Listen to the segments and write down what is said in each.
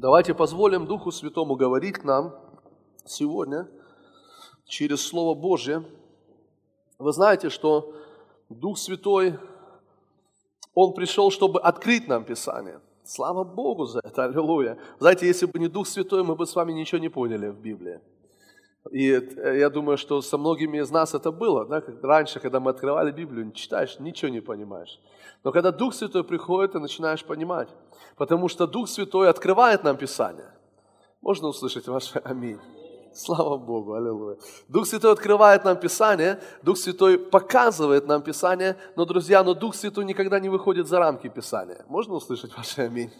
Давайте позволим Духу Святому говорить нам сегодня через Слово Божье. Вы знаете, что Дух Святой, Он пришел, чтобы открыть нам Писание. Слава Богу за это, аллилуйя. Знаете, если бы не Дух Святой, мы бы с вами ничего не поняли в Библии. И я думаю, что со многими из нас это было. Да? Раньше, когда мы открывали Библию, читаешь, ничего не понимаешь. Но когда Дух Святой приходит, ты начинаешь понимать. Потому что Дух Святой открывает нам Писание. Можно услышать ваше аминь? Слава Богу, аллилуйя. Дух Святой открывает нам Писание, Дух Святой показывает нам Писание, но, друзья, но Дух Святой никогда не выходит за рамки Писания. Можно услышать ваше аминь?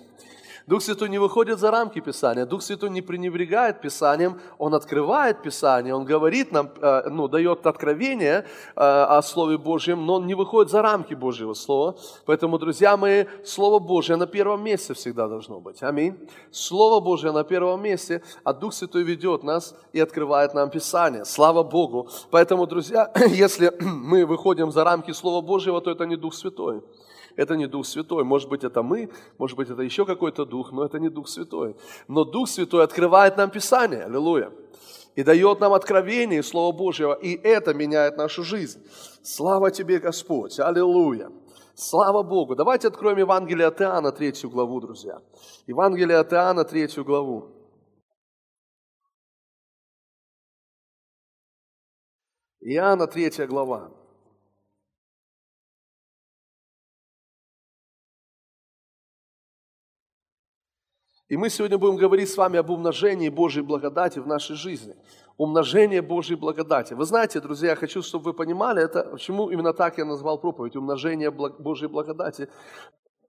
Дух Святой не выходит за рамки Писания, Дух Святой не пренебрегает Писанием, Он открывает Писание, Он говорит нам, э, ну, дает откровение э, о Слове Божьем, но Он не выходит за рамки Божьего Слова. Поэтому, друзья мои, Слово Божье на первом месте всегда должно быть. Аминь. Слово Божье на первом месте, а Дух Святой ведет нас и открывает нам Писание. Слава Богу. Поэтому, друзья, если мы выходим за рамки Слова Божьего, то это не Дух Святой это не Дух Святой. Может быть, это мы, может быть, это еще какой-то Дух, но это не Дух Святой. Но Дух Святой открывает нам Писание, аллилуйя, и дает нам откровение Слова Божьего, и это меняет нашу жизнь. Слава Тебе, Господь, аллилуйя. Слава Богу. Давайте откроем Евангелие от Иоанна, третью главу, друзья. Евангелие от Иоанна, третью главу. Иоанна, третья глава. И мы сегодня будем говорить с вами об умножении Божьей благодати в нашей жизни. Умножение Божьей благодати. Вы знаете, друзья, я хочу, чтобы вы понимали, это, почему именно так я назвал проповедь, умножение Божьей благодати.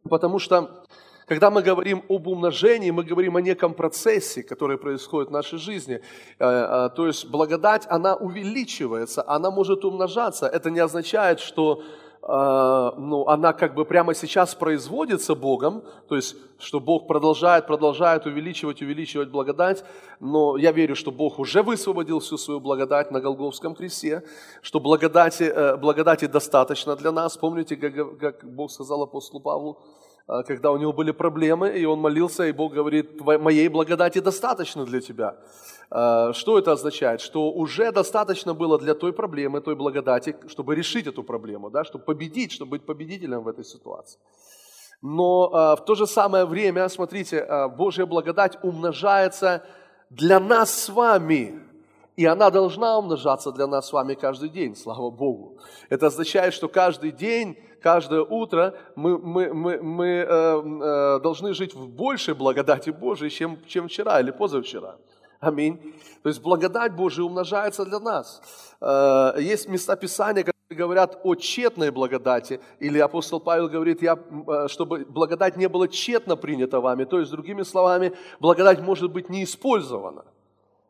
Потому что, когда мы говорим об умножении, мы говорим о неком процессе, который происходит в нашей жизни. Э, э, то есть благодать, она увеличивается, она может умножаться. Это не означает, что ну, она как бы прямо сейчас производится Богом, то есть, что Бог продолжает, продолжает увеличивать, увеличивать благодать, но я верю, что Бог уже высвободил всю свою благодать на Голговском кресте, что благодати, э, благодати достаточно для нас. Помните, как, Бог сказал апостолу Павлу, а, когда у него были проблемы, и он молился, и Бог говорит, моей благодати достаточно для тебя. А, что это означает? Что уже достаточно было для той проблемы, той благодати, чтобы решить эту проблему, да, чтобы победить, чтобы быть победителем в этой ситуации. Но а, в то же самое время, смотрите, Божья благодать умножается для нас с вами. И она должна умножаться для нас с вами каждый день, слава Богу. Это означает, что каждый день каждое утро мы, мы, мы, мы э, э, должны жить в большей благодати Божией, чем, чем вчера или позавчера. Аминь. То есть благодать Божия умножается для нас. Э, есть места Писания, которые говорят о тщетной благодати, или апостол Павел говорит, я, э, чтобы благодать не была тщетно принята вами. То есть, другими словами, благодать может быть не использована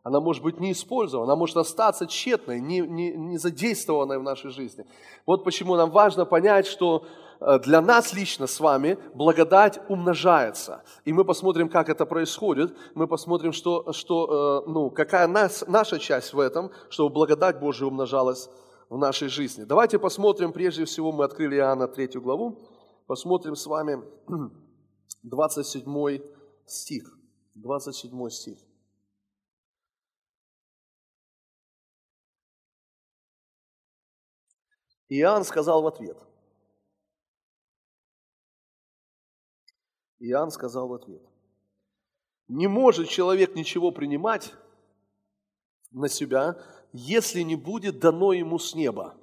она может быть не использована, она может остаться тщетной, не, не, не задействованной в нашей жизни. Вот почему нам важно понять, что э, для нас лично с вами благодать умножается. И мы посмотрим, как это происходит. Мы посмотрим, что, что, э, ну, какая нас, наша часть в этом, чтобы благодать Божия умножалась в нашей жизни. Давайте посмотрим, прежде всего мы открыли Иоанна 3 главу, посмотрим с вами 27 стих. 27 стих. Иоанн сказал в ответ. Иоанн сказал в ответ. Не может человек ничего принимать на себя, если не будет дано ему с неба.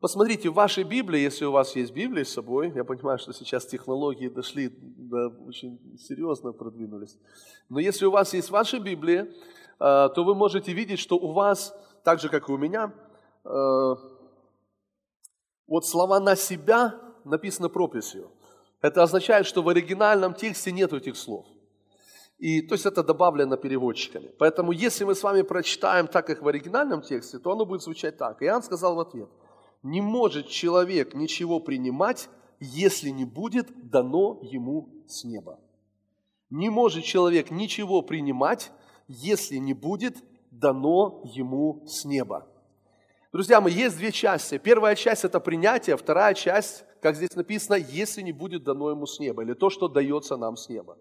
Посмотрите, в вашей Библии, если у вас есть Библия с собой, я понимаю, что сейчас технологии дошли, да, очень серьезно продвинулись, но если у вас есть ваша Библия, э, то вы можете видеть, что у вас, так же, как и у меня, Э, вот слова «на себя» написано прописью. Это означает, что в оригинальном тексте нет этих слов. И, то есть это добавлено переводчиками. Поэтому если мы с вами прочитаем так, как в оригинальном тексте, то оно будет звучать так. Иоанн сказал в ответ, не может человек ничего принимать, если не будет дано ему с неба. Не может человек ничего принимать, если не будет дано ему с неба. Друзья мои, есть две части. Первая часть – это принятие, вторая часть, как здесь написано, если не будет дано ему с неба, или то, что дается нам с неба.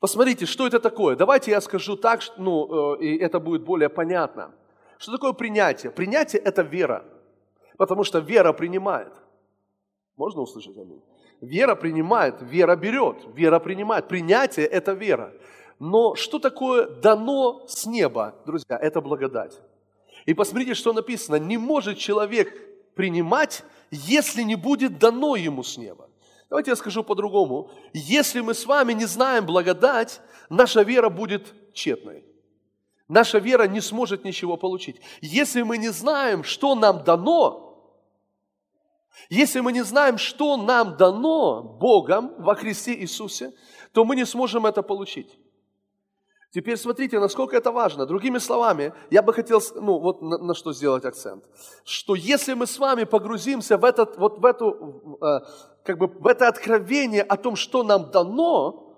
Посмотрите, что это такое. Давайте я скажу так, ну, э, и это будет более понятно. Что такое принятие? Принятие – это вера, потому что вера принимает. Можно услышать аминь? Вера принимает, вера берет, вера принимает. Принятие – это вера. Но что такое дано с неба, друзья? Это благодать. И посмотрите, что написано. Не может человек принимать, если не будет дано ему с неба. Давайте я скажу по-другому. Если мы с вами не знаем благодать, наша вера будет тщетной. Наша вера не сможет ничего получить. Если мы не знаем, что нам дано, если мы не знаем, что нам дано Богом во Христе Иисусе, то мы не сможем это получить. Теперь смотрите, насколько это важно. Другими словами, я бы хотел, ну вот на, на что сделать акцент. Что если мы с вами погрузимся в, этот, вот в, эту, э, как бы в это откровение о том, что нам дано,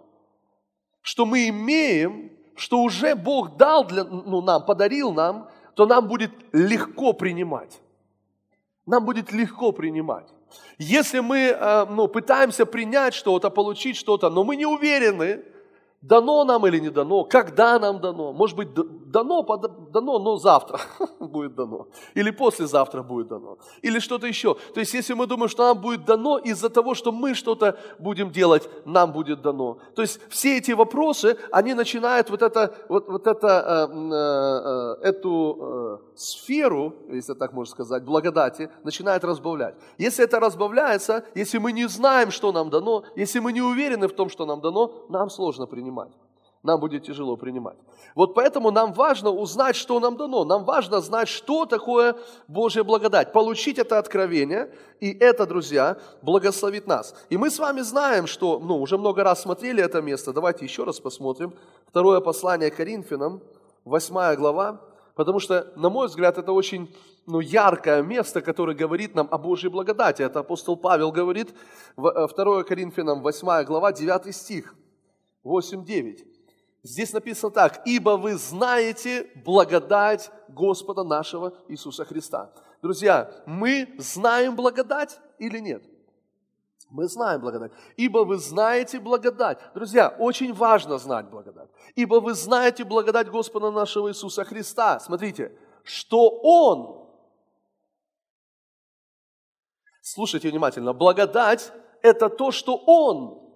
что мы имеем, что уже Бог дал для, ну, нам, подарил нам, то нам будет легко принимать. Нам будет легко принимать. Если мы э, ну, пытаемся принять что-то, получить что-то, но мы не уверены, дано нам или не дано, когда нам дано. Может быть, дано, дано, но завтра будет дано. Или послезавтра будет дано. Или что-то еще. То есть, если мы думаем, что нам будет дано из-за того, что мы что-то будем делать, нам будет дано. То есть, все эти вопросы, они начинают вот, это, вот, вот это, э, э, эту э, сферу, если так можно сказать, благодати, начинает разбавлять. Если это разбавляется, если мы не знаем, что нам дано, если мы не уверены в том, что нам дано, нам сложно принять принимать. Нам будет тяжело принимать. Вот поэтому нам важно узнать, что нам дано. Нам важно знать, что такое Божья благодать. Получить это откровение. И это, друзья, благословит нас. И мы с вами знаем, что, ну, уже много раз смотрели это место. Давайте еще раз посмотрим. Второе послание Коринфянам, восьмая глава. Потому что, на мой взгляд, это очень ну, яркое место, которое говорит нам о Божьей благодати. Это апостол Павел говорит, 2 э, Коринфянам, 8 глава, 9 стих. 8.9. Здесь написано так, «Ибо вы знаете благодать Господа нашего Иисуса Христа». Друзья, мы знаем благодать или нет? Мы знаем благодать. Ибо вы знаете благодать. Друзья, очень важно знать благодать. Ибо вы знаете благодать Господа нашего Иисуса Христа. Смотрите, что Он, слушайте внимательно, благодать – это то, что Он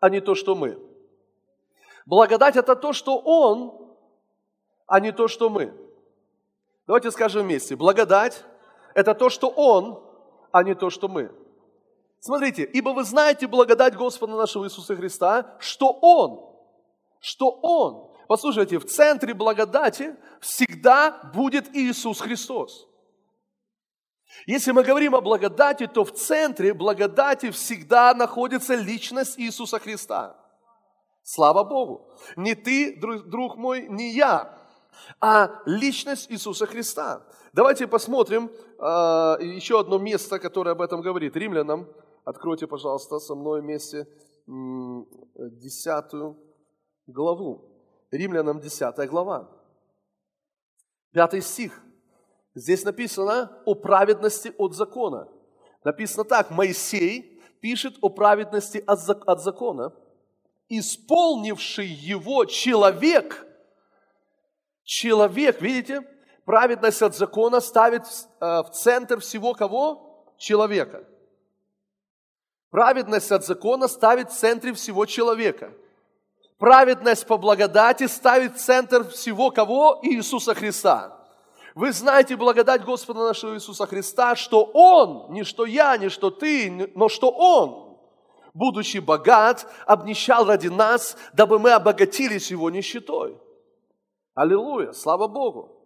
а не то, что мы. Благодать – это то, что Он, а не то, что мы. Давайте скажем вместе. Благодать – это то, что Он, а не то, что мы. Смотрите, ибо вы знаете благодать Господа нашего Иисуса Христа, что Он, что Он. Послушайте, в центре благодати всегда будет Иисус Христос. Если мы говорим о благодати, то в центре благодати всегда находится личность Иисуса Христа. Слава Богу. Не ты, друг мой, не я, а личность Иисуса Христа. Давайте посмотрим э, еще одно место, которое об этом говорит. Римлянам, откройте, пожалуйста, со мной вместе десятую главу. Римлянам десятая глава. Пятый стих. Здесь написано о праведности от закона. Написано так, Моисей пишет о праведности от закона, исполнивший его человек, человек, видите, праведность от закона ставит э, в центр всего кого? Человека. Праведность от закона ставит в центре всего человека. Праведность по благодати ставит в центр всего кого? Иисуса Христа. Вы знаете благодать Господа нашего Иисуса Христа, что Он, не что я, не что ты, но что Он, будучи богат, обнищал ради нас, дабы мы обогатились Его нищетой. Аллилуйя, слава Богу.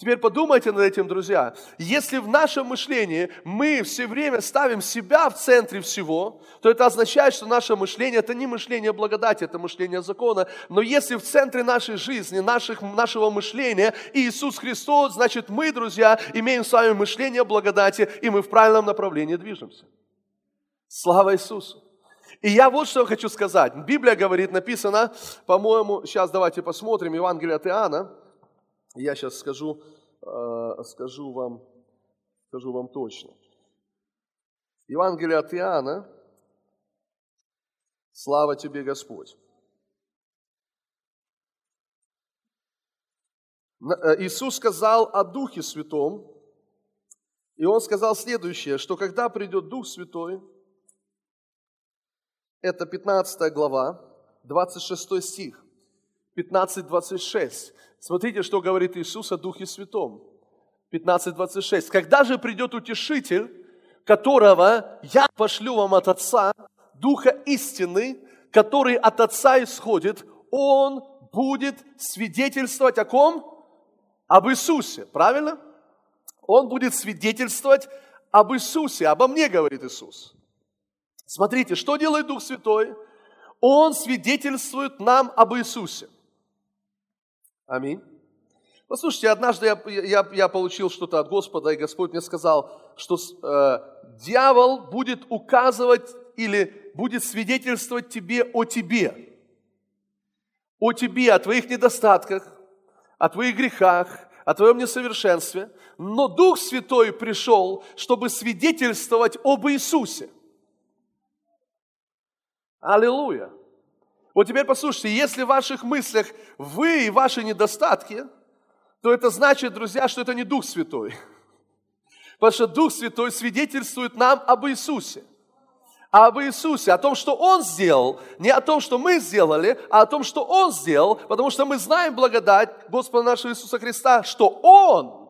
Теперь подумайте над этим, друзья. Если в нашем мышлении мы все время ставим себя в центре всего, то это означает, что наше мышление – это не мышление благодати, это мышление закона. Но если в центре нашей жизни, наших, нашего мышления Иисус Христос, значит мы, друзья, имеем с вами мышление благодати, и мы в правильном направлении движемся. Слава Иисусу! И я вот что хочу сказать. Библия говорит, написано, по-моему, сейчас давайте посмотрим, Евангелие от Иоанна, я сейчас скажу, э, скажу, вам, скажу вам точно. Евангелие от Иоанна, Слава Тебе, Господь. Э, Иисус сказал о Духе Святом, и Он сказал следующее, что когда придет Дух Святой, это 15 глава, 26 стих, 15-26. Смотрите, что говорит Иисус о Духе Святом. 15-26. «Когда же придет Утешитель, которого я пошлю вам от Отца, Духа истины, который от Отца исходит, Он будет свидетельствовать о ком? об Иисусе, правильно? Он будет свидетельствовать об Иисусе, обо мне, говорит Иисус. Смотрите, что делает Дух Святой? Он свидетельствует нам об Иисусе. Аминь. Послушайте, однажды я, я, я получил что-то от Господа, и Господь мне сказал, что э, дьявол будет указывать или будет свидетельствовать тебе о тебе. О тебе, о твоих недостатках, о твоих грехах, о твоем несовершенстве, но Дух Святой пришел, чтобы свидетельствовать об Иисусе. Аллилуйя. Вот теперь послушайте, если в ваших мыслях вы и ваши недостатки, то это значит, друзья, что это не Дух Святой. Потому что Дух Святой свидетельствует нам об Иисусе об Иисусе, о том, что Он сделал, не о том, что мы сделали, а о том, что Он сделал, потому что мы знаем благодать Господа нашего Иисуса Христа, что Он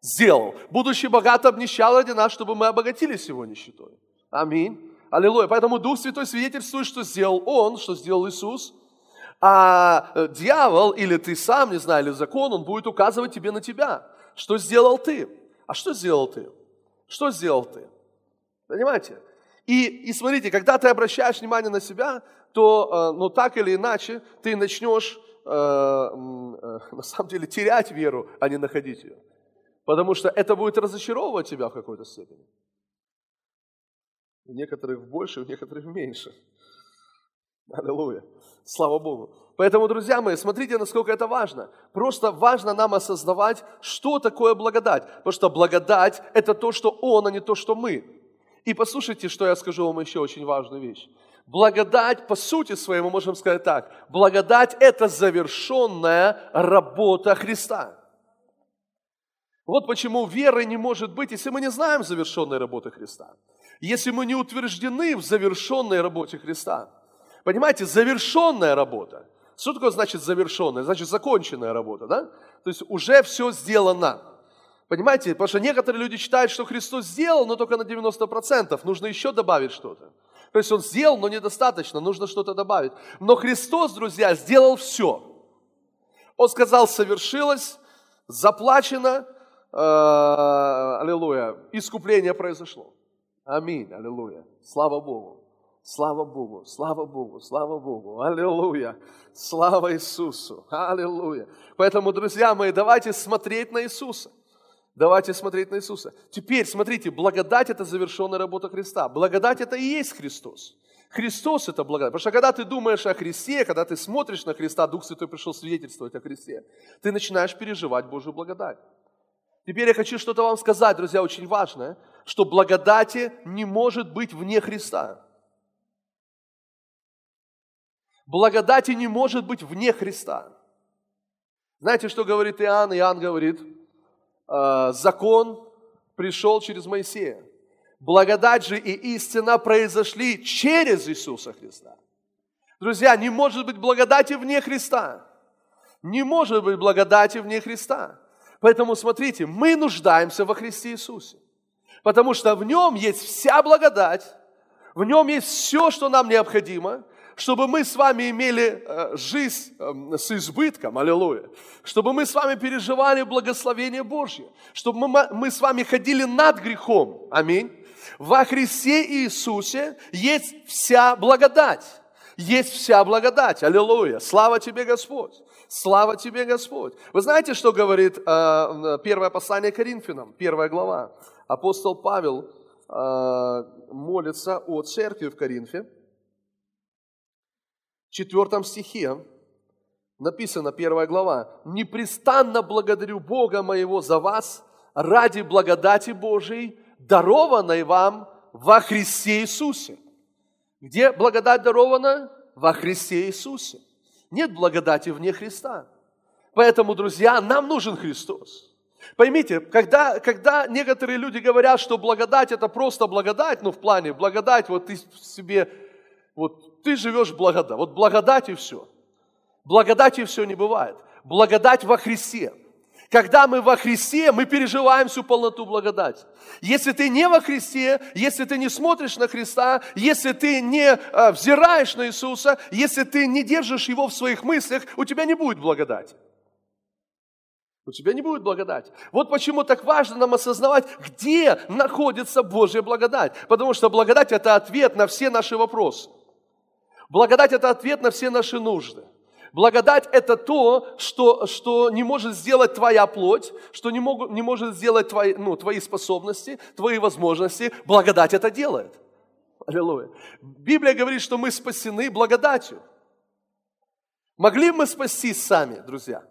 сделал, будучи богат обнищал ради нас, чтобы мы обогатились Его нищетой. Аминь. Аллилуйя. Поэтому Дух Святой свидетельствует, что сделал Он, что сделал Иисус, а э, дьявол или ты сам, не знаю, или закон, он будет указывать тебе на тебя. Что сделал ты? А что сделал ты? Что сделал ты? Понимаете? И, и смотрите, когда ты обращаешь внимание на себя, то э, ну, так или иначе ты начнешь э, э, на самом деле терять веру, а не находить ее. Потому что это будет разочаровывать тебя в какой-то степени. У некоторых больше, у некоторых меньше. Аллилуйя. Слава Богу. Поэтому, друзья мои, смотрите, насколько это важно. Просто важно нам осознавать, что такое благодать. Потому что благодать – это то, что Он, а не то, что мы. И послушайте, что я скажу вам еще очень важную вещь. Благодать, по сути своей, мы можем сказать так, благодать – это завершенная работа Христа. Вот почему веры не может быть, если мы не знаем завершенной работы Христа. Если мы не утверждены в завершенной работе Христа. Понимаете, завершенная работа. Что такое значит завершенная? Значит, законченная работа, да? То есть уже все сделано. Понимаете? Потому что некоторые люди считают, что Христос сделал, но только на 90%. Нужно еще добавить что-то. То есть Он сделал, но недостаточно, нужно что-то добавить. Но Христос, друзья, сделал все. Он сказал, совершилось, заплачено, э, аллилуйя, искупление произошло. Аминь, аллилуйя. Слава Богу. Слава Богу, слава Богу, слава Богу, аллилуйя, слава Иисусу, аллилуйя. Поэтому, друзья мои, давайте смотреть на Иисуса. Давайте смотреть на Иисуса. Теперь, смотрите, благодать – это завершенная работа Христа. Благодать – это и есть Христос. Христос – это благодать. Потому что когда ты думаешь о Христе, когда ты смотришь на Христа, Дух Святой пришел свидетельствовать о Христе, ты начинаешь переживать Божью благодать. Теперь я хочу что-то вам сказать, друзья, очень важное, что благодати не может быть вне Христа. Благодати не может быть вне Христа. Знаете, что говорит Иоанн? Иоанн говорит – Э, закон пришел через Моисея. Благодать же и истина произошли через Иисуса Христа. Друзья, не может быть благодати вне Христа. Не может быть благодати вне Христа. Поэтому смотрите, мы нуждаемся во Христе Иисусе. Потому что в нем есть вся благодать, в нем есть все, что нам необходимо – чтобы мы с вами имели э, жизнь эм, с избытком, аллилуйя, чтобы мы с вами переживали благословение Божье, чтобы мы, мы с вами ходили над грехом, аминь. Во Христе Иисусе есть вся благодать, есть вся благодать, аллилуйя, слава тебе, Господь. Слава тебе, Господь. Вы знаете, что говорит э, первое послание Коринфянам, первая глава? Апостол Павел э, молится о церкви в Коринфе, четвертом стихе написано, первая глава, «Непрестанно благодарю Бога моего за вас ради благодати Божией, дарованной вам во Христе Иисусе». Где благодать дарована? Во Христе Иисусе. Нет благодати вне Христа. Поэтому, друзья, нам нужен Христос. Поймите, когда, когда некоторые люди говорят, что благодать это просто благодать, ну в плане благодать, вот ты себе, вот ты живешь благодать, вот благодать и все. Благодати все не бывает. Благодать во Христе. Когда мы во Христе, мы переживаем всю полноту благодати. Если ты не во Христе, если ты не смотришь на Христа, если ты не э, взираешь на Иисуса, если ты не держишь Его в своих мыслях, у тебя не будет благодати. У тебя не будет благодати. Вот почему так важно нам осознавать, где находится Божья благодать. Потому что благодать – это ответ на все наши вопросы. Благодать – это ответ на все наши нужды. Благодать – это то, что, что не может сделать твоя плоть, что не, могут, не может сделать твои, ну, твои способности, твои возможности. Благодать это делает. Аллилуйя. Библия говорит, что мы спасены благодатью. Могли мы спастись сами, друзья?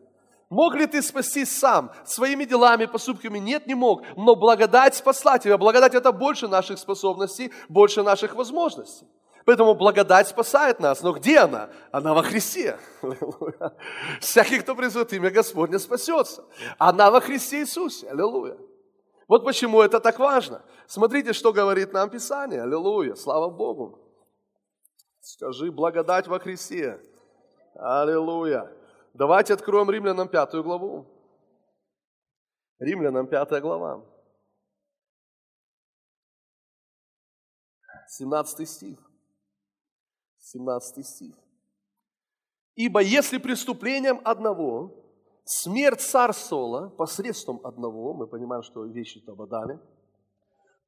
Мог ли ты спастись сам своими делами, поступками? Нет, не мог. Но благодать спасла тебя. Благодать – это больше наших способностей, больше наших возможностей. Поэтому благодать спасает нас. Но где она? Она во Христе. Всякий, кто призовет имя Господня, спасется. Она во Христе Иисусе. Аллилуйя. Вот почему это так важно. Смотрите, что говорит нам Писание. Аллилуйя. Слава Богу. Скажи благодать во Христе. Аллилуйя. Давайте откроем Римлянам пятую главу. Римлянам пятая глава. 17 стих. 17 стих. Ибо если преступлением одного смерть царствовала посредством одного, мы понимаем, что вещи то об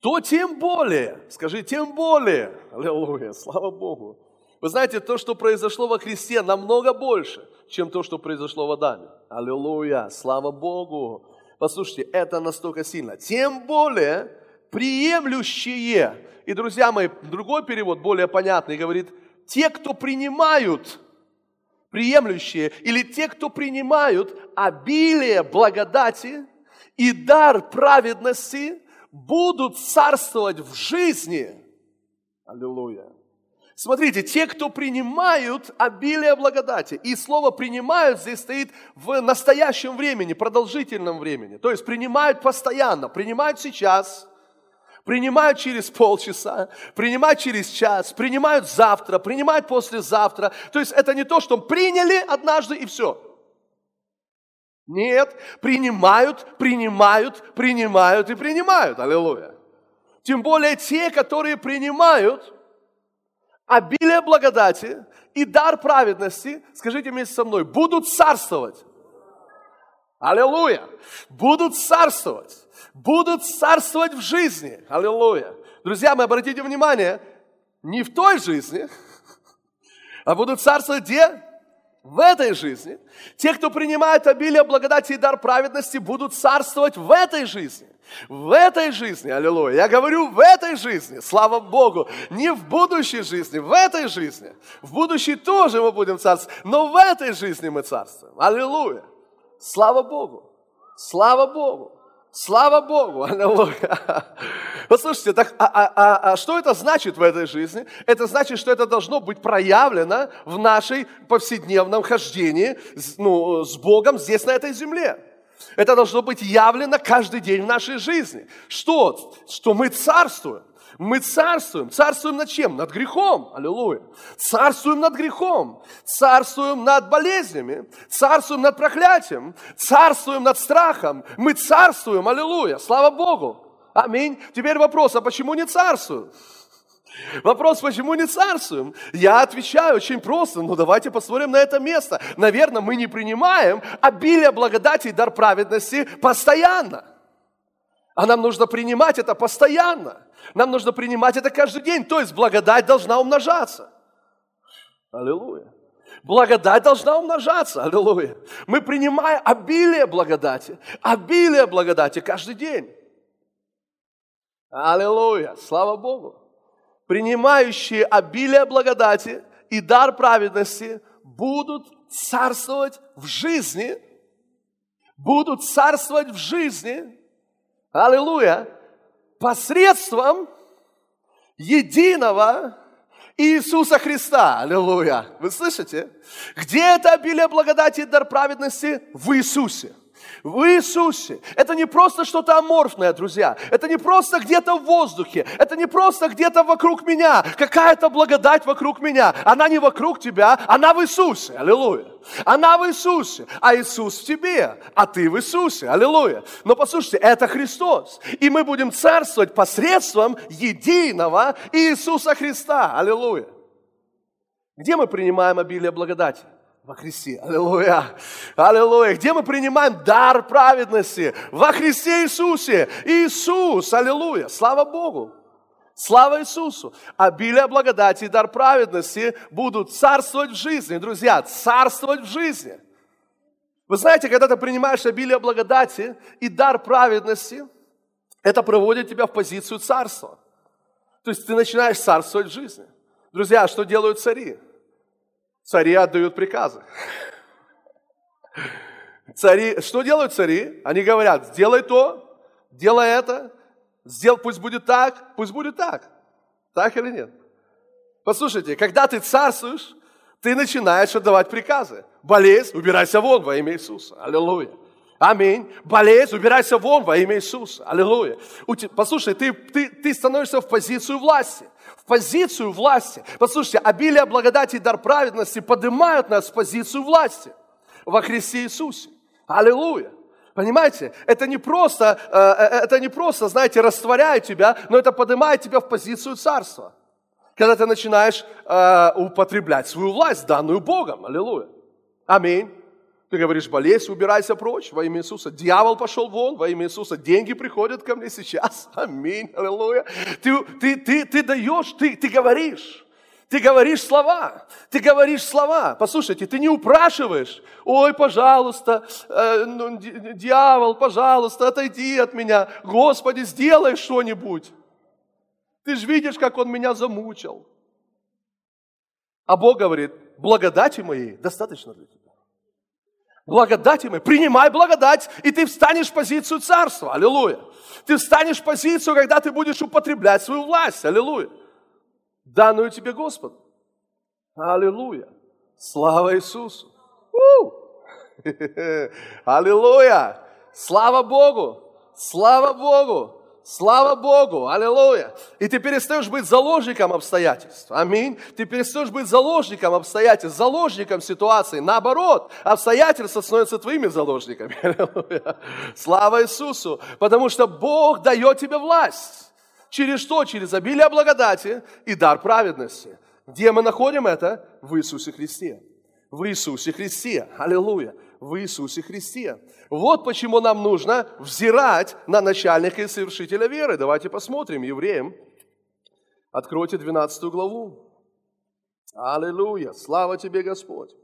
то тем более, скажи, тем более, аллилуйя, слава Богу. Вы знаете, то, что произошло во Христе, намного больше, чем то, что произошло в Адаме. Аллилуйя, слава Богу. Послушайте, это настолько сильно. Тем более, приемлющие. И, друзья мои, другой перевод, более понятный, говорит – те, кто принимают, приемлющие, или те, кто принимают обилие благодати и дар праведности, будут царствовать в жизни. Аллилуйя. Смотрите, те, кто принимают обилие благодати, и слово «принимают» здесь стоит в настоящем времени, продолжительном времени. То есть принимают постоянно, принимают сейчас, принимают через полчаса, принимают через час, принимают завтра, принимают послезавтра. То есть это не то, что приняли однажды и все. Нет, принимают, принимают, принимают и принимают. Аллилуйя. Тем более те, которые принимают обилие благодати и дар праведности, скажите вместе со мной, будут царствовать. Аллилуйя. Будут царствовать будут царствовать в жизни. Аллилуйя. Друзья, мы обратите внимание, не в той жизни, а будут царствовать где? В этой жизни. Те, кто принимает обилие благодати и дар праведности, будут царствовать в этой жизни. В этой жизни, аллилуйя. Я говорю, в этой жизни, слава Богу. Не в будущей жизни, в этой жизни. В будущей тоже мы будем царствовать, но в этой жизни мы царствуем. Аллилуйя. Слава Богу. Слава Богу. Слава Богу! Аллилуйя! Послушайте, так, а, а, а, а что это значит в этой жизни? Это значит, что это должно быть проявлено в нашей повседневном хождении ну, с Богом здесь, на этой земле. Это должно быть явлено каждый день в нашей жизни. Что? Что мы царствуем. Мы царствуем. Царствуем над чем? Над грехом. Аллилуйя. Царствуем над грехом. Царствуем над болезнями. Царствуем над проклятием. Царствуем над страхом. Мы царствуем. Аллилуйя. Слава Богу. Аминь. Теперь вопрос, а почему не царствуем? Вопрос, почему не царствуем? Я отвечаю очень просто, ну давайте посмотрим на это место. Наверное, мы не принимаем обилие благодати и дар праведности постоянно. А нам нужно принимать это постоянно. Нам нужно принимать это каждый день. То есть благодать должна умножаться. Аллилуйя. Благодать должна умножаться. Аллилуйя. Мы принимаем обилие благодати. Обилие благодати каждый день. Аллилуйя. Слава Богу. Принимающие обилие благодати и дар праведности будут царствовать в жизни. Будут царствовать в жизни Аллилуйя! Посредством единого Иисуса Христа. Аллилуйя. Вы слышите? Где это обилие благодати и дар праведности? В Иисусе в Иисусе. Это не просто что-то аморфное, друзья. Это не просто где-то в воздухе. Это не просто где-то вокруг меня. Какая-то благодать вокруг меня. Она не вокруг тебя, она в Иисусе. Аллилуйя. Она в Иисусе, а Иисус в тебе, а ты в Иисусе. Аллилуйя. Но послушайте, это Христос. И мы будем царствовать посредством единого Иисуса Христа. Аллилуйя. Где мы принимаем обилие благодати? Во Христе. Аллилуйя. Аллилуйя. Где мы принимаем дар праведности? Во Христе Иисусе. Иисус. Аллилуйя. Слава Богу. Слава Иисусу! Обилие благодати и дар праведности будут царствовать в жизни. Друзья, царствовать в жизни. Вы знаете, когда ты принимаешь обилие благодати и дар праведности, это проводит тебя в позицию царства. То есть ты начинаешь царствовать в жизни. Друзья, что делают цари? Цари отдают приказы. Цари, что делают цари? Они говорят, сделай то, делай это, сделай, пусть будет так, пусть будет так. Так или нет? Послушайте, когда ты царствуешь, ты начинаешь отдавать приказы. Болезнь, убирайся вон во имя Иисуса. Аллилуйя. Аминь. Болезнь, убирайся вон во имя Иисуса. Аллилуйя. Послушай, ты, ты, ты становишься в позицию власти позицию власти. Послушайте, обилие благодати и дар праведности поднимают нас в позицию власти во Христе Иисусе. Аллилуйя. Понимаете? Это не просто, э, э, это не просто, знаете, растворяет тебя, но это поднимает тебя в позицию царства. Когда ты начинаешь э, употреблять свою власть, данную Богом. Аллилуйя. Аминь. Ты говоришь, болезнь, убирайся прочь во имя Иисуса. Дьявол пошел вон во имя Иисуса. Деньги приходят ко мне сейчас. Аминь. Аллилуйя. Ты, ты, ты, ты даешь, ты, ты говоришь. Ты говоришь слова, ты говоришь слова. Послушайте, ты не упрашиваешь. Ой, пожалуйста, э, ну, дьявол, пожалуйста, отойди от меня. Господи, сделай что-нибудь. Ты же видишь, как он меня замучил. А Бог говорит, благодати моей достаточно для тебя благодати мы. Принимай благодать, и ты встанешь в позицию царства. Аллилуйя. Ты встанешь в позицию, когда ты будешь употреблять свою власть. Аллилуйя. Данную тебе Господу. Аллилуйя. Слава Иисусу. Аллилуйя. Слава Богу. Слава Богу. Слава Богу, аллилуйя. И ты перестаешь быть заложником обстоятельств. Аминь. Ты перестаешь быть заложником обстоятельств, заложником ситуации. Наоборот, обстоятельства становятся твоими заложниками. Аллилуйя. Слава Иисусу. Потому что Бог дает тебе власть. Через что? Через обилие благодати и дар праведности. Где мы находим это? В Иисусе Христе. В Иисусе Христе. Аллилуйя в Иисусе Христе. Вот почему нам нужно взирать на начальника и совершителя веры. Давайте посмотрим, евреям. Откройте 12 главу. Аллилуйя! Слава тебе, Господь!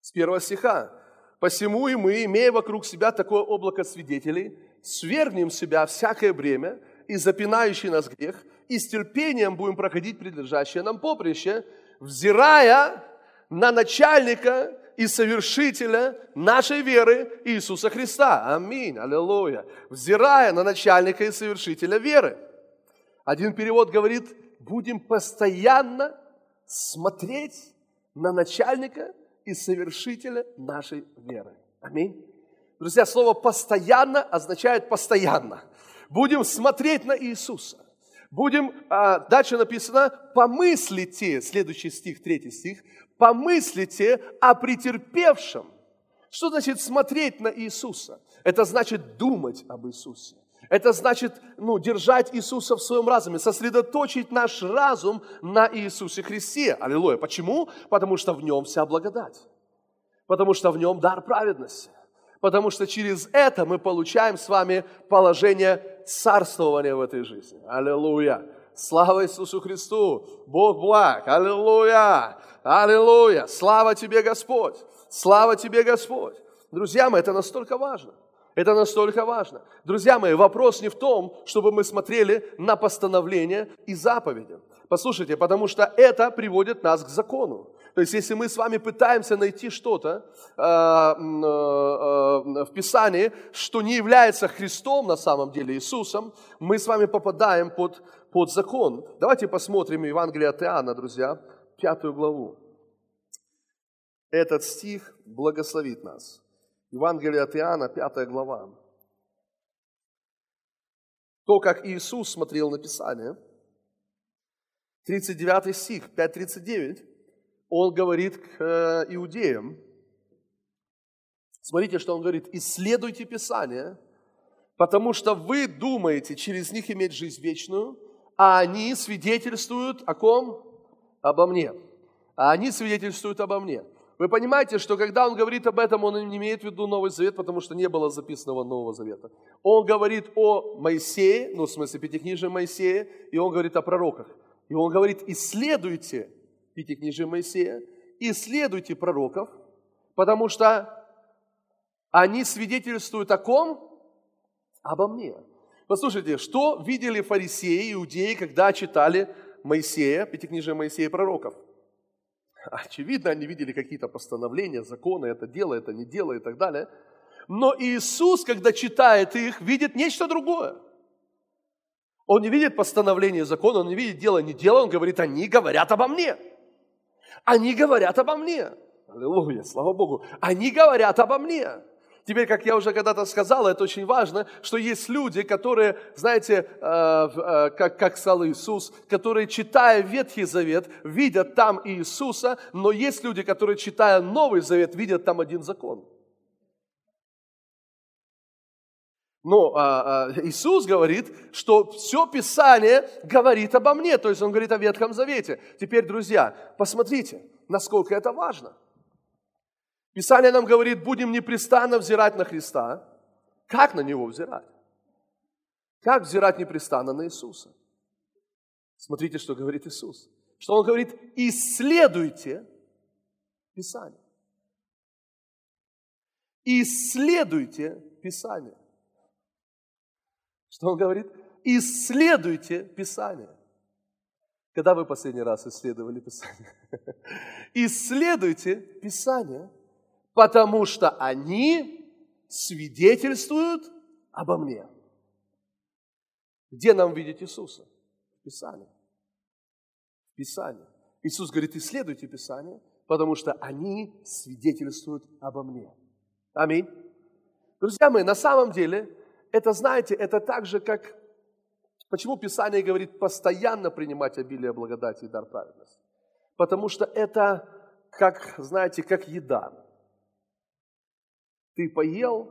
С первого стиха. «Посему и мы, имея вокруг себя такое облако свидетелей, свергнем себя всякое бремя и запинающий нас грех, и с терпением будем проходить предлежащее нам поприще, взирая на начальника и совершителя нашей веры Иисуса Христа. Аминь, аллилуйя. Взирая на начальника и совершителя веры. Один перевод говорит, будем постоянно смотреть на начальника и совершителя нашей веры. Аминь. Друзья, слово «постоянно» означает «постоянно». Будем смотреть на Иисуса. Будем, а, дальше написано, помыслите, следующий стих, третий стих, помыслите о претерпевшем. Что значит смотреть на Иисуса? Это значит думать об Иисусе. Это значит ну, держать Иисуса в своем разуме, сосредоточить наш разум на Иисусе Христе. Аллилуйя. Почему? Потому что в нем вся благодать. Потому что в нем дар праведности потому что через это мы получаем с вами положение царствования в этой жизни. Аллилуйя! Слава Иисусу Христу! Бог благ! Аллилуйя! Аллилуйя! Слава Тебе, Господь! Слава Тебе, Господь! Друзья мои, это настолько важно. Это настолько важно. Друзья мои, вопрос не в том, чтобы мы смотрели на постановления и заповеди. Послушайте, потому что это приводит нас к закону. То есть, если мы с вами пытаемся найти что-то э, э, э, в Писании, что не является Христом на самом деле, Иисусом, мы с вами попадаем под, под закон. Давайте посмотрим Евангелие от Иоанна, друзья, пятую главу. Этот стих благословит нас. Евангелие от Иоанна, пятая глава. То, как Иисус смотрел на Писание, 39 стих, 5.39, он говорит к э, иудеям, смотрите, что он говорит, исследуйте Писание, потому что вы думаете через них иметь жизнь вечную, а они свидетельствуют о ком? Обо мне. А они свидетельствуют обо мне. Вы понимаете, что когда он говорит об этом, он не имеет в виду Новый Завет, потому что не было записанного Нового Завета. Он говорит о Моисее, ну, в смысле, Пятикнижии Моисея, и он говорит о пророках. И он говорит, исследуйте Пятикнижие Моисея, исследуйте пророков, потому что они свидетельствуют о ком? Обо мне. Послушайте, что видели фарисеи, иудеи, когда читали Моисея, Пятикнижие Моисея пророков? Очевидно, они видели какие-то постановления, законы, это дело, это не дело и так далее. Но Иисус, когда читает их, видит нечто другое. Он не видит постановления закона, он не видит дело, не дело, он говорит, они говорят обо мне. Они говорят обо мне. Аллилуйя, слава Богу. Они говорят обо мне. Теперь, как я уже когда-то сказал, это очень важно, что есть люди, которые, знаете, э, э, как, как сказал Иисус, которые, читая Ветхий Завет, видят там Иисуса, но есть люди, которые, читая Новый Завет, видят там один закон. Но а, а, Иисус говорит, что все Писание говорит обо мне, то есть Он говорит о Ветхом Завете. Теперь, друзья, посмотрите, насколько это важно. Писание нам говорит, будем непрестанно взирать на Христа. Как на Него взирать? Как взирать непрестанно на Иисуса? Смотрите, что говорит Иисус. Что Он говорит, исследуйте Писание. Исследуйте Писание. Что он говорит? Исследуйте Писание. Когда вы последний раз исследовали Писание? Исследуйте Писание, потому что они свидетельствуют обо мне. Где нам видеть Иисуса? В Писании. Иисус говорит, исследуйте Писание, потому что они свидетельствуют обо мне. Аминь. Друзья мои, на самом деле это, знаете, это так же, как... Почему Писание говорит постоянно принимать обилие благодати и дар праведности? Потому что это, как, знаете, как еда. Ты поел,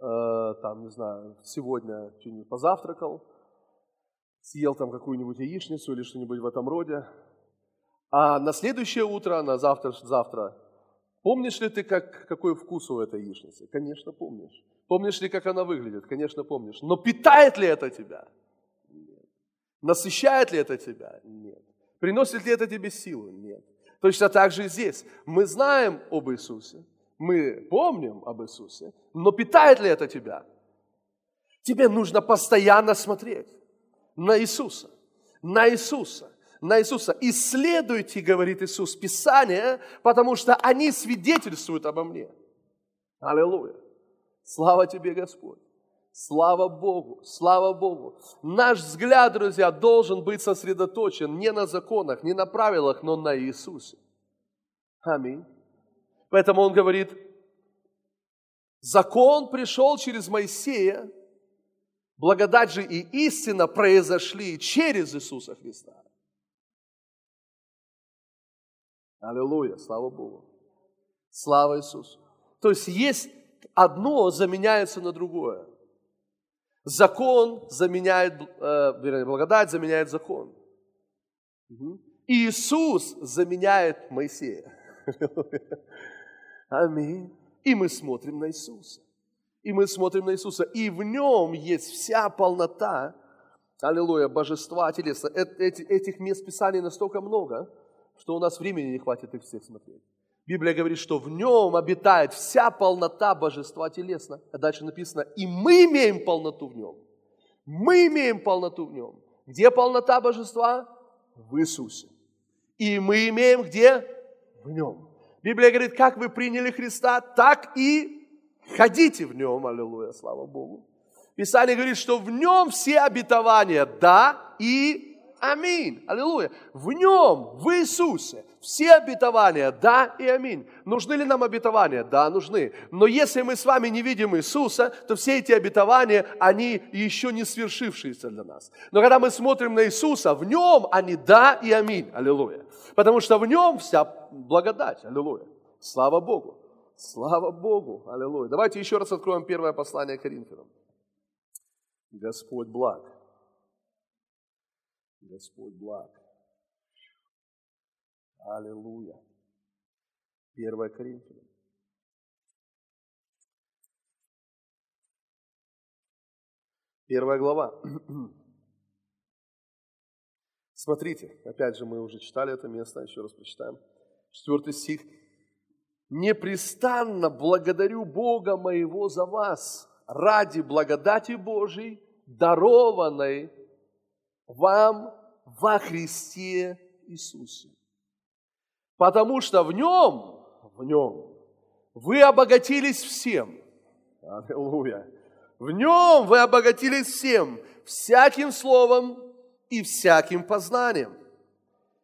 э, там, не знаю, сегодня что-нибудь позавтракал, съел там какую-нибудь яичницу или что-нибудь в этом роде, а на следующее утро, на завтра, завтра Помнишь ли ты, как, какой вкус у этой яичницы? Конечно, помнишь. Помнишь ли, как она выглядит? Конечно, помнишь. Но питает ли это тебя? Нет. Насыщает ли это тебя? Нет. Приносит ли это тебе силу? Нет. Точно так же здесь. Мы знаем об Иисусе, мы помним об Иисусе, но питает ли это тебя? Тебе нужно постоянно смотреть на Иисуса, на Иисуса, на Иисуса. Исследуйте, говорит Иисус, Писание, потому что они свидетельствуют обо мне. Аллилуйя. Слава тебе, Господь. Слава Богу, слава Богу. Наш взгляд, друзья, должен быть сосредоточен не на законах, не на правилах, но на Иисусе. Аминь. Поэтому он говорит, закон пришел через Моисея, благодать же и истина произошли через Иисуса Христа. Аллилуйя, слава Богу. Слава Иисусу. То есть есть одно заменяется на другое. Закон заменяет, э, вернее, благодать заменяет закон. Угу. Иисус заменяет Моисея. Аминь. И мы смотрим на Иисуса. И мы смотрим на Иисуса. И в нем есть вся полнота, аллилуйя, божества телеса. Этих мест Писания настолько много, что у нас времени не хватит их всех смотреть. Библия говорит, что в нем обитает вся полнота божества телесно. А дальше написано, и мы имеем полноту в нем. Мы имеем полноту в нем. Где полнота божества? В Иисусе. И мы имеем где? В нем. Библия говорит, как вы приняли Христа, так и ходите в нем. Аллилуйя, слава Богу. Писание говорит, что в нем все обетования да и Аминь. Аллилуйя. В нем, в Иисусе, все обетования, да и аминь. Нужны ли нам обетования? Да, нужны. Но если мы с вами не видим Иисуса, то все эти обетования, они еще не свершившиеся для нас. Но когда мы смотрим на Иисуса, в нем они да и аминь. Аллилуйя. Потому что в нем вся благодать. Аллилуйя. Слава Богу. Слава Богу. Аллилуйя. Давайте еще раз откроем первое послание Коринфянам. Господь благ. Господь благ. Аллилуйя. 1 Коринфянам. Первая глава. Смотрите, опять же, мы уже читали это место, еще раз прочитаем. Четвертый стих. «Непрестанно благодарю Бога моего за вас ради благодати Божией, дарованной вам во Христе Иисусе. Потому что в нем, в нем вы обогатились всем. Аллилуйя. В нем вы обогатились всем, всяким словом и всяким познанием.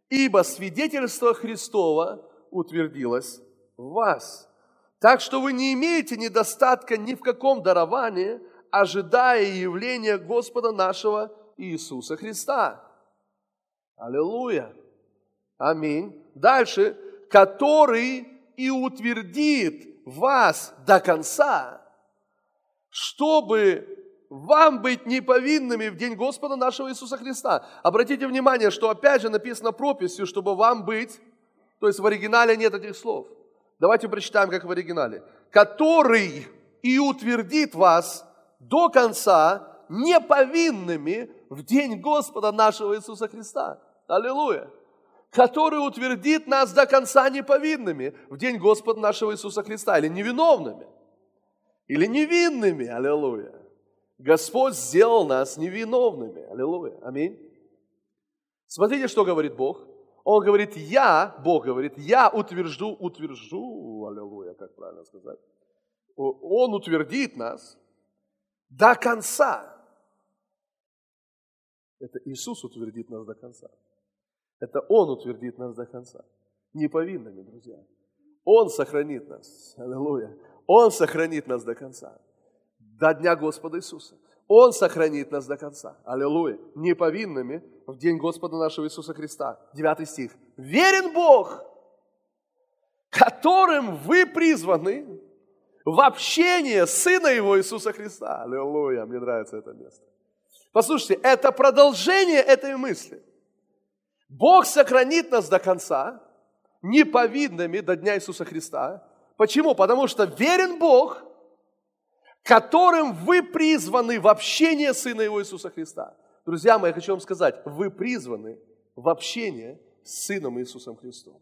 Ибо свидетельство Христова утвердилось в вас. Так что вы не имеете недостатка ни в каком даровании, ожидая явления Господа нашего Иисуса Христа. Аллилуйя. Аминь. Дальше. Который и утвердит вас до конца, чтобы вам быть неповинными в день Господа нашего Иисуса Христа. Обратите внимание, что опять же написано прописью, чтобы вам быть, то есть в оригинале нет этих слов. Давайте прочитаем, как в оригинале. Который и утвердит вас до конца неповинными в день Господа нашего Иисуса Христа. Аллилуйя. Который утвердит нас до конца неповинными в день Господа нашего Иисуса Христа. Или невиновными. Или невинными. Аллилуйя. Господь сделал нас невиновными. Аллилуйя. Аминь. Смотрите, что говорит Бог. Он говорит, я, Бог говорит, я утвержду, утвержу, аллилуйя, как правильно сказать. Он утвердит нас до конца. Это Иисус утвердит нас до конца. Это Он утвердит нас до конца. Неповинными, друзья. Он сохранит нас. Аллилуйя. Он сохранит нас до конца. До Дня Господа Иисуса. Он сохранит нас до конца. Аллилуйя. Неповинными в день Господа нашего Иисуса Христа. Девятый стих. Верен Бог, которым вы призваны в общение Сына Его Иисуса Христа. Аллилуйя. Мне нравится это место. Послушайте, это продолжение этой мысли. Бог сохранит нас до конца, неповидными до Дня Иисуса Христа. Почему? Потому что верен Бог, которым вы призваны в общение Сына Его Иисуса Христа. Друзья мои, я хочу вам сказать, вы призваны в общение с Сыном Иисусом Христом.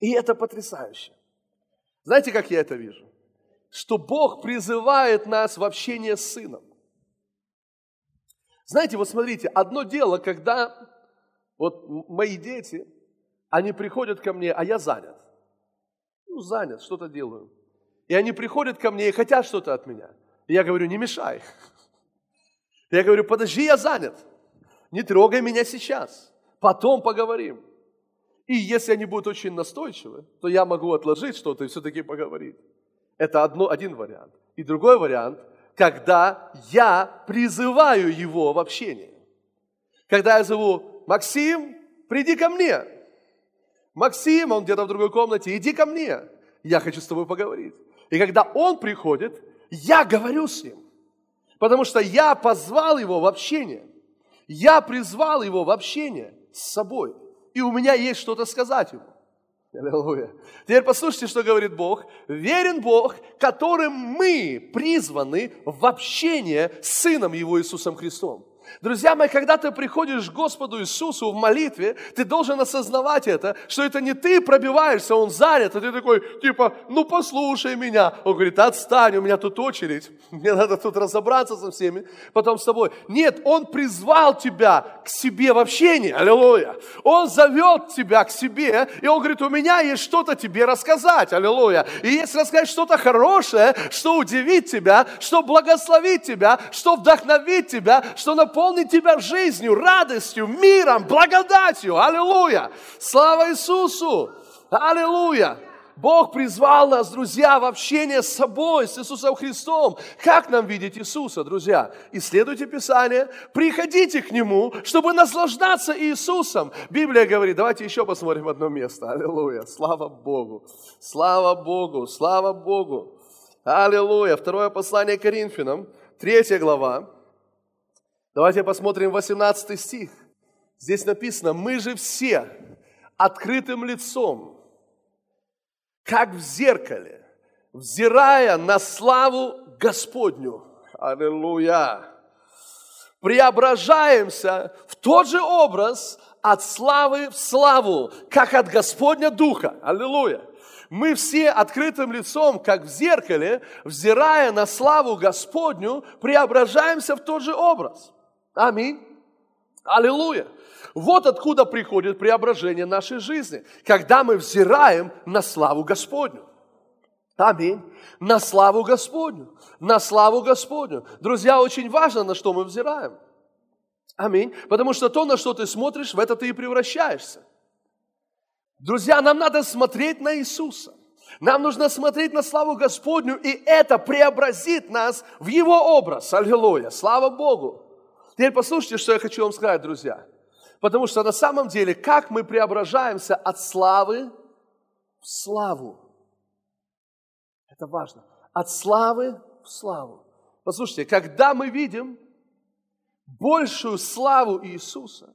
И это потрясающе. Знаете, как я это вижу? Что Бог призывает нас в общение с Сыном. Знаете, вот смотрите, одно дело, когда вот мои дети, они приходят ко мне, а я занят. Ну, занят, что-то делаю. И они приходят ко мне и хотят что-то от меня. И я говорю, не мешай. Я говорю, подожди, я занят. Не трогай меня сейчас. Потом поговорим. И если они будут очень настойчивы, то я могу отложить что-то и все-таки поговорить. Это одно, один вариант. И другой вариант – когда я призываю его в общение. Когда я зову, Максим, приди ко мне. Максим, он где-то в другой комнате, иди ко мне. Я хочу с тобой поговорить. И когда он приходит, я говорю с ним. Потому что я позвал его в общение. Я призвал его в общение с собой. И у меня есть что-то сказать ему. Аллилуйя. Теперь послушайте, что говорит Бог. Верен Бог, которым мы призваны в общение с Сыном Его Иисусом Христом. Друзья мои, когда ты приходишь к Господу Иисусу в молитве, ты должен осознавать это, что это не ты пробиваешься, Он занят, а ты такой, типа, ну послушай меня. Он говорит, отстань, у меня тут очередь, мне надо тут разобраться со всеми, потом с тобой. Нет, Он призвал тебя к себе в общении, аллилуйя. Он зовет тебя к себе, и Он говорит, у меня есть что-то тебе рассказать, аллилуйя. И если рассказать что-то хорошее, что удивит тебя, что благословит тебя, что вдохновит тебя, что наполнит тебя жизнью, радостью, миром, благодатью. Аллилуйя! Слава Иисусу! Аллилуйя! Бог призвал нас, друзья, в общение с собой, с Иисусом Христом. Как нам видеть Иисуса, друзья? Исследуйте Писание, приходите к Нему, чтобы наслаждаться Иисусом. Библия говорит, давайте еще посмотрим одно место. Аллилуйя, слава Богу, слава Богу, слава Богу. Аллилуйя. Второе послание Коринфянам, третья глава. Давайте посмотрим 18 стих. Здесь написано, мы же все открытым лицом, как в зеркале, взирая на славу Господню. Аллилуйя! Преображаемся в тот же образ от славы в славу, как от Господня Духа. Аллилуйя! Мы все открытым лицом, как в зеркале, взирая на славу Господню, преображаемся в тот же образ. Аминь. Аллилуйя. Вот откуда приходит преображение нашей жизни, когда мы взираем на славу Господню. Аминь. На славу Господню. На славу Господню. Друзья, очень важно, на что мы взираем. Аминь. Потому что то, на что ты смотришь, в это ты и превращаешься. Друзья, нам надо смотреть на Иисуса. Нам нужно смотреть на славу Господню, и это преобразит нас в Его образ. Аллилуйя. Слава Богу. Теперь послушайте, что я хочу вам сказать, друзья. Потому что на самом деле, как мы преображаемся от славы в славу. Это важно. От славы в славу. Послушайте, когда мы видим большую славу Иисуса,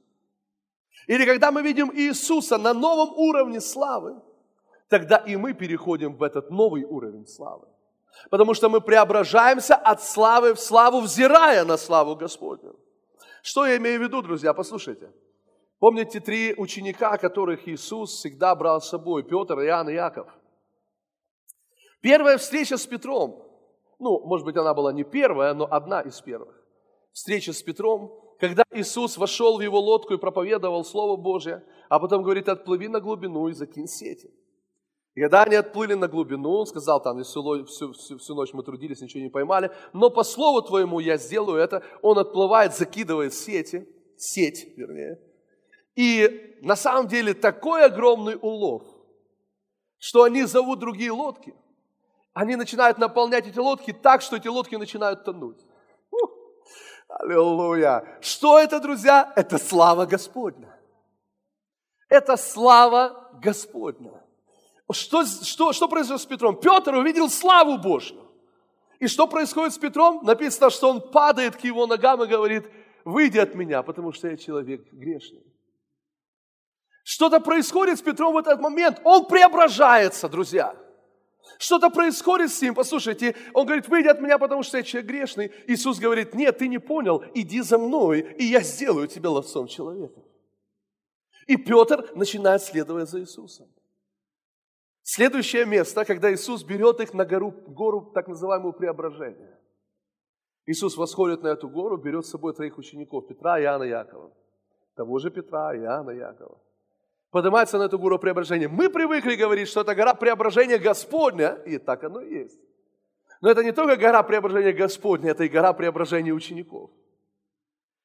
или когда мы видим Иисуса на новом уровне славы, тогда и мы переходим в этот новый уровень славы. Потому что мы преображаемся от славы в славу, взирая на славу Господню. Что я имею в виду, друзья? Послушайте. Помните три ученика, которых Иисус всегда брал с собой? Петр, Иоанн и Яков. Первая встреча с Петром, ну, может быть, она была не первая, но одна из первых. Встреча с Петром, когда Иисус вошел в его лодку и проповедовал Слово Божье, а потом говорит, отплыви на глубину и закинь сети. И когда они отплыли на глубину, он сказал, там всю, всю, всю, всю ночь мы трудились, ничего не поймали, но по слову твоему я сделаю это. Он отплывает, закидывает сети, сеть, вернее. И на самом деле такой огромный улов, что они зовут другие лодки. Они начинают наполнять эти лодки так, что эти лодки начинают тонуть. Аллилуйя. Что это, друзья? Это слава Господня. Это слава Господня. Что, что, что произошло с Петром? Петр увидел славу Божью. И что происходит с Петром? Написано, что он падает к его ногам и говорит, выйди от меня, потому что я человек грешный. Что-то происходит с Петром в этот момент. Он преображается, друзья. Что-то происходит с ним. Послушайте, он говорит, выйди от меня, потому что я человек грешный. Иисус говорит, нет, ты не понял, иди за мной, и я сделаю тебя ловцом человека. И Петр начинает следовать за Иисусом. Следующее место, когда Иисус берет их на гору, гору так называемую преображение. Иисус восходит на эту гору, берет с собой троих учеников, Петра, Иоанна Якова. Того же Петра, Иоанна Якова поднимается на эту гору преображения. Мы привыкли говорить, что это гора преображения Господня, и так оно и есть. Но это не только гора преображения Господня, это и гора преображения учеников.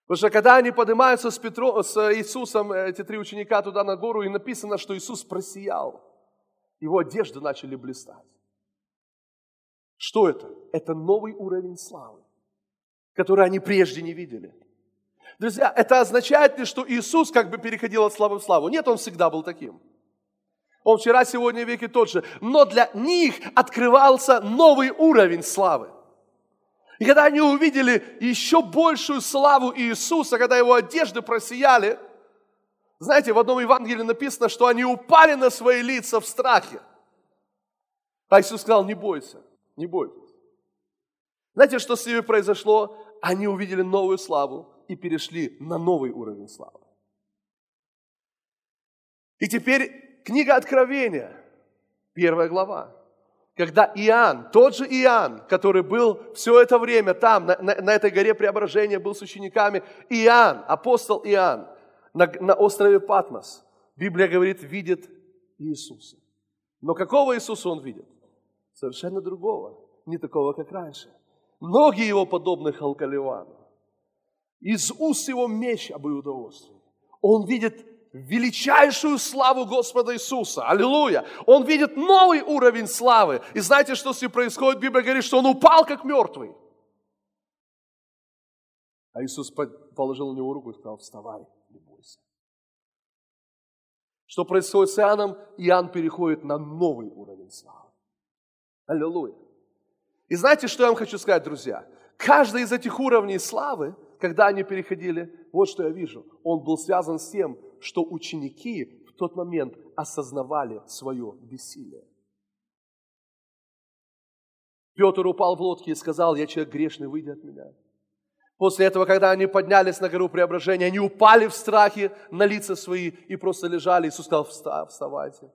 Потому что когда они поднимаются с, Петро, с Иисусом, эти три ученика туда на гору, и написано, что Иисус просиял. Его одежды начали блистать. Что это? Это новый уровень славы, который они прежде не видели. Друзья, это означает ли, что Иисус как бы переходил от славы в славу? Нет, Он всегда был таким. Он вчера, сегодня, веки тот же. Но для них открывался новый уровень славы. И когда они увидели еще большую славу Иисуса, когда его одежды просияли, знаете, в одном Евангелии написано, что они упали на свои лица в страхе. А Иисус сказал, не бойся, не бойтесь. Знаете, что с ними произошло? Они увидели новую славу, и перешли на новый уровень славы. И теперь книга Откровения, первая глава. Когда Иоанн, тот же Иоанн, который был все это время там, на, на, на этой горе преображения, был с учениками, Иоанн, апостол Иоанн, на, на острове Патмос, Библия говорит, видит Иисуса. Но какого Иисуса он видит? Совершенно другого, не такого, как раньше. Многие его подобных алкаливану. Из уст его меч обоюдоострый. Он видит величайшую славу Господа Иисуса. Аллилуйя! Он видит новый уровень славы. И знаете, что с ним происходит? Библия говорит, что он упал как мертвый. А Иисус положил на него руку и сказал, вставай. Что происходит с Иоанном? Иоанн переходит на новый уровень славы. Аллилуйя. И знаете, что я вам хочу сказать, друзья? Каждый из этих уровней славы, когда они переходили, вот что я вижу, он был связан с тем, что ученики в тот момент осознавали свое бессилие. Петр упал в лодке и сказал, я человек грешный, выйди от меня. После этого, когда они поднялись на гору преображения, они упали в страхе на лица свои и просто лежали. Иисус сказал, вставайте.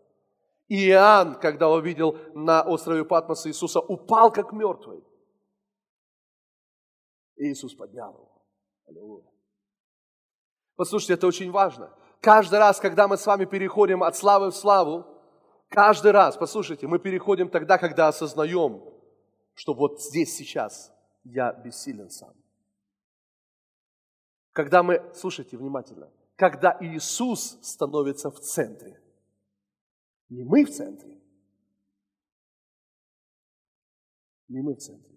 И Иоанн, когда увидел на острове Патмоса Иисуса, упал как мертвый. И Иисус поднял его. Аллилуйя. Послушайте, это очень важно. Каждый раз, когда мы с вами переходим от славы в славу, каждый раз, послушайте, мы переходим тогда, когда осознаем, что вот здесь сейчас я бессилен сам. Когда мы, слушайте внимательно, когда Иисус становится в центре. Не мы в центре. Не мы в центре.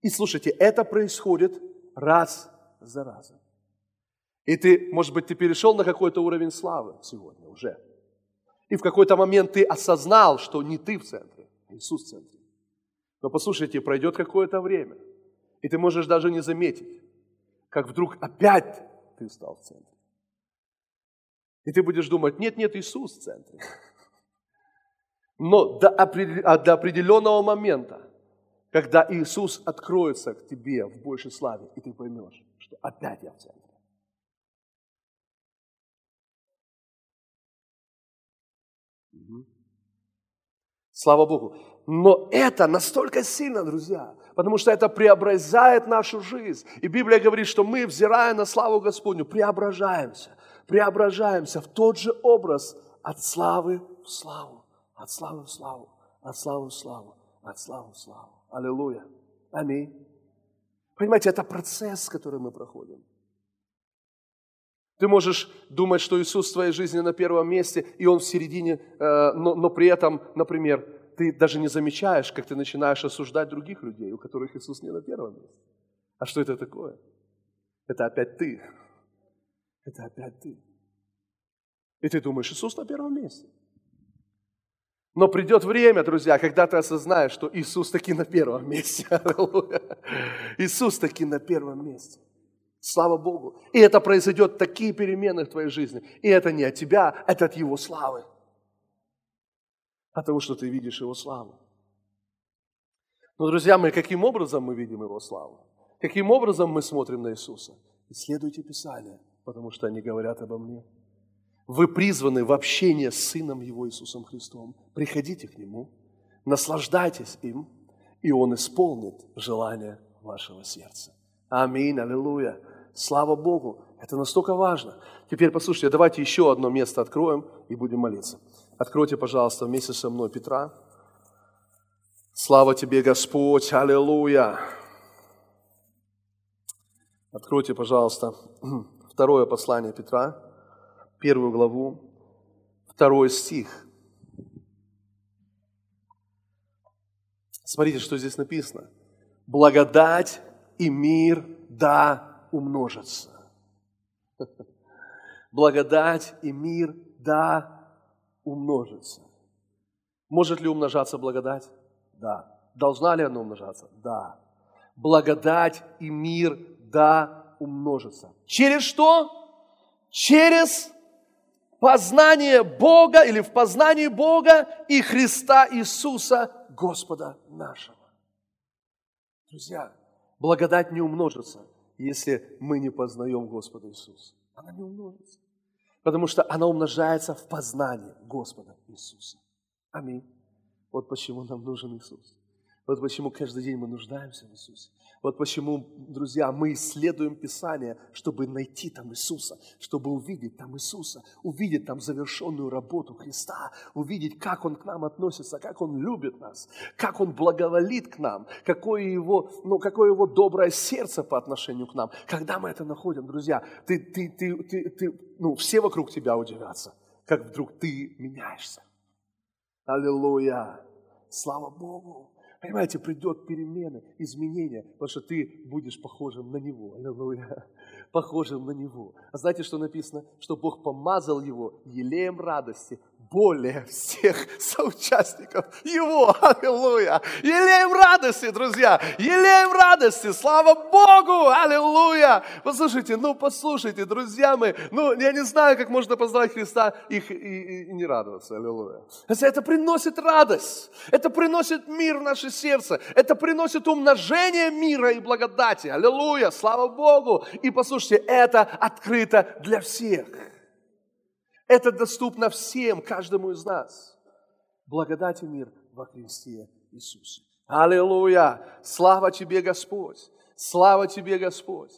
И слушайте, это происходит раз за разом. И ты, может быть, ты перешел на какой-то уровень славы сегодня уже. И в какой-то момент ты осознал, что не ты в центре, а Иисус в центре. Но послушайте, пройдет какое-то время, и ты можешь даже не заметить, как вдруг опять ты стал в центре. И ты будешь думать, нет, нет, Иисус в центре. Но а до определенного момента, когда Иисус откроется к тебе в большей славе, и ты поймешь, что опять я в центре. Слава Богу. Но это настолько сильно, друзья, потому что это преобразает нашу жизнь. И Библия говорит, что мы, взирая на славу Господню, преображаемся, преображаемся в тот же образ от славы в славу, от славы в славу, от славы в славу, от славы в славу. Аллилуйя. Аминь. Понимаете, это процесс, который мы проходим. Ты можешь думать, что Иисус в твоей жизни на первом месте, и Он в середине, э, но, но при этом, например, ты даже не замечаешь, как ты начинаешь осуждать других людей, у которых Иисус не на первом месте. А что это такое? Это опять ты. Это опять ты. И ты думаешь, Иисус на первом месте. Но придет время, друзья, когда ты осознаешь, что Иисус таки на первом месте. Иисус таки на первом месте. Слава Богу. И это произойдет такие перемены в твоей жизни. И это не от тебя, это от Его славы. От того, что ты видишь Его славу. Но, друзья мои, каким образом мы видим Его славу? Каким образом мы смотрим на Иисуса? Исследуйте Писание, потому что они говорят обо мне. Вы призваны в общение с Сыном Его Иисусом Христом. Приходите к Нему, наслаждайтесь им, и Он исполнит желание вашего сердца. Аминь, аллилуйя. Слава Богу, это настолько важно. Теперь послушайте, давайте еще одно место откроем и будем молиться. Откройте, пожалуйста, вместе со мной Петра. Слава тебе, Господь, аллилуйя. Откройте, пожалуйста, второе послание Петра, первую главу, второй стих. Смотрите, что здесь написано. Благодать и мир да умножатся. Благодать и мир, да, умножится. Может ли умножаться благодать? Да. Должна ли она умножаться? Да. Благодать и мир, да, умножится. Через что? Через познание Бога или в познании Бога и Христа Иисуса, Господа нашего. Друзья, благодать не умножится, если мы не познаем Господа Иисуса. Она не умножится. Потому что она умножается в познании Господа Иисуса. Аминь. Вот почему нам нужен Иисус. Вот почему каждый день мы нуждаемся в Иисусе. Вот почему, друзья, мы исследуем Писание, чтобы найти там Иисуса, чтобы увидеть там Иисуса, увидеть там завершенную работу Христа, увидеть, как Он к нам относится, как Он любит нас, как Он благоволит к нам, какое его, ну, какое его доброе сердце по отношению к нам. Когда мы это находим, друзья, ты, ты, ты, ты, ты, ну, все вокруг тебя удивятся, как вдруг ты меняешься. Аллилуйя! Слава Богу! Понимаете, придет перемены, изменения, потому что ты будешь похожим на Него. Аллилуйя. Похожим на Него. А знаете, что написано? Что Бог помазал его елеем радости более всех соучастников Его. Аллилуйя! Елеем радости, друзья! Елеем радости! Слава Богу! Аллилуйя! Послушайте, ну послушайте, друзья мои, ну я не знаю, как можно познать Христа и, и, и не радоваться. Аллилуйя! Это приносит радость, это приносит мир в наше сердце, это приносит умножение мира и благодати. Аллилуйя! Слава Богу! И послушайте, это открыто для всех. Это доступно всем, каждому из нас. Благодать и мир во Христе Иисусе. Аллилуйя! Слава Тебе, Господь! Слава Тебе, Господь!